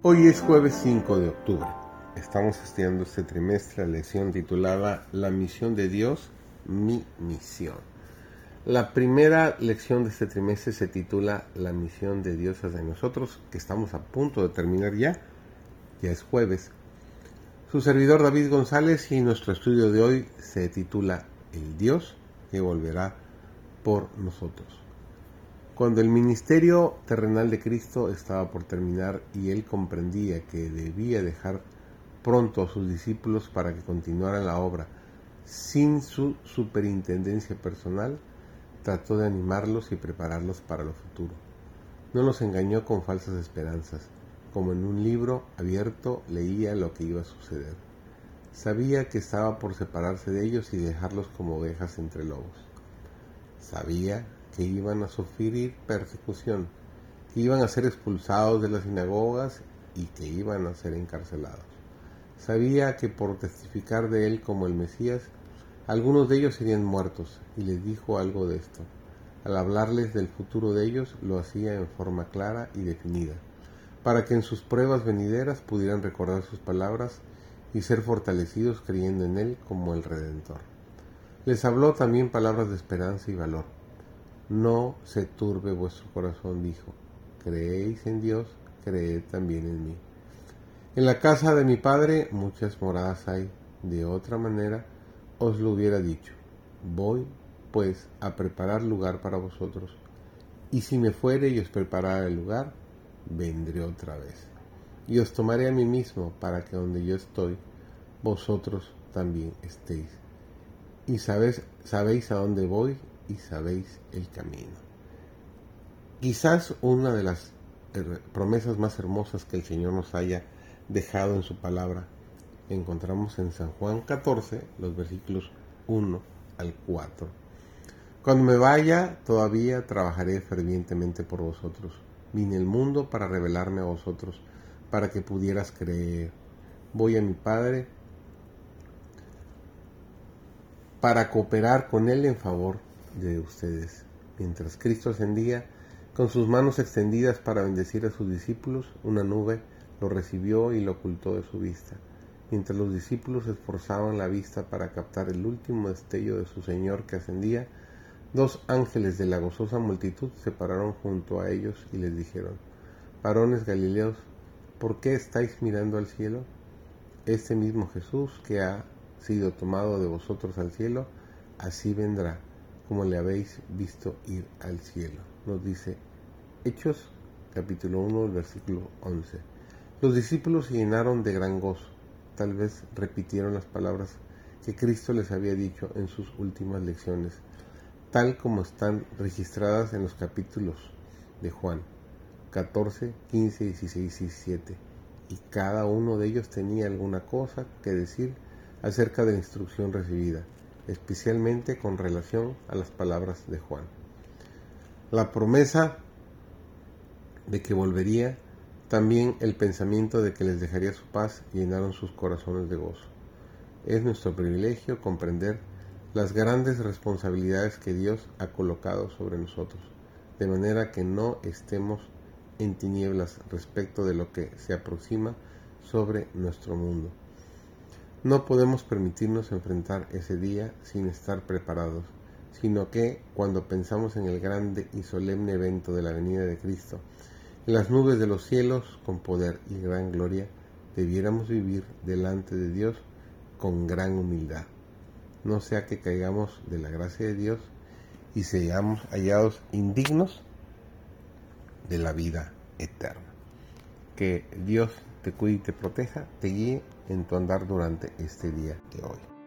Hoy es jueves 5 de octubre. Estamos estudiando este trimestre la lección titulada La misión de Dios, mi misión. La primera lección de este trimestre se titula La misión de Dios hacia nosotros, que estamos a punto de terminar ya. Ya es jueves. Su servidor David González y nuestro estudio de hoy se titula El Dios que volverá por nosotros. Cuando el ministerio terrenal de Cristo estaba por terminar y él comprendía que debía dejar pronto a sus discípulos para que continuaran la obra sin su superintendencia personal, trató de animarlos y prepararlos para lo futuro. No los engañó con falsas esperanzas, como en un libro abierto leía lo que iba a suceder. Sabía que estaba por separarse de ellos y dejarlos como ovejas entre lobos. Sabía que iban a sufrir persecución, que iban a ser expulsados de las sinagogas y que iban a ser encarcelados. Sabía que por testificar de él como el Mesías, algunos de ellos serían muertos, y les dijo algo de esto. Al hablarles del futuro de ellos, lo hacía en forma clara y definida, para que en sus pruebas venideras pudieran recordar sus palabras y ser fortalecidos creyendo en él como el Redentor. Les habló también palabras de esperanza y valor no se turbe vuestro corazón, dijo. Creéis en Dios, creed también en mí. En la casa de mi padre muchas moradas hay. De otra manera os lo hubiera dicho. Voy, pues, a preparar lugar para vosotros. Y si me fuere y os preparara el lugar, vendré otra vez. Y os tomaré a mí mismo, para que donde yo estoy, vosotros también estéis. Y sabéis, sabéis a dónde voy y sabéis el camino. Quizás una de las promesas más hermosas que el Señor nos haya dejado en su palabra encontramos en San Juan 14, los versículos 1 al 4. Cuando me vaya, todavía trabajaré fervientemente por vosotros. Vine el mundo para revelarme a vosotros, para que pudieras creer. Voy a mi Padre para cooperar con Él en favor de ustedes. Mientras Cristo ascendía, con sus manos extendidas para bendecir a sus discípulos, una nube lo recibió y lo ocultó de su vista. Mientras los discípulos esforzaban la vista para captar el último destello de su Señor que ascendía, dos ángeles de la gozosa multitud se pararon junto a ellos y les dijeron, Varones Galileos, ¿por qué estáis mirando al cielo? Este mismo Jesús que ha sido tomado de vosotros al cielo, así vendrá como le habéis visto ir al cielo. Nos dice Hechos capítulo 1 versículo 11. Los discípulos se llenaron de gran gozo. Tal vez repitieron las palabras que Cristo les había dicho en sus últimas lecciones, tal como están registradas en los capítulos de Juan 14, 15, 16 y 17. Y cada uno de ellos tenía alguna cosa que decir acerca de la instrucción recibida especialmente con relación a las palabras de Juan. La promesa de que volvería, también el pensamiento de que les dejaría su paz llenaron sus corazones de gozo. Es nuestro privilegio comprender las grandes responsabilidades que Dios ha colocado sobre nosotros, de manera que no estemos en tinieblas respecto de lo que se aproxima sobre nuestro mundo. No podemos permitirnos enfrentar ese día sin estar preparados, sino que cuando pensamos en el grande y solemne evento de la venida de Cristo, en las nubes de los cielos con poder y gran gloria, debiéramos vivir delante de Dios con gran humildad. No sea que caigamos de la gracia de Dios y seamos hallados indignos de la vida eterna. Que Dios te cuide y te proteja, te guíe en tu andar durante este día de hoy.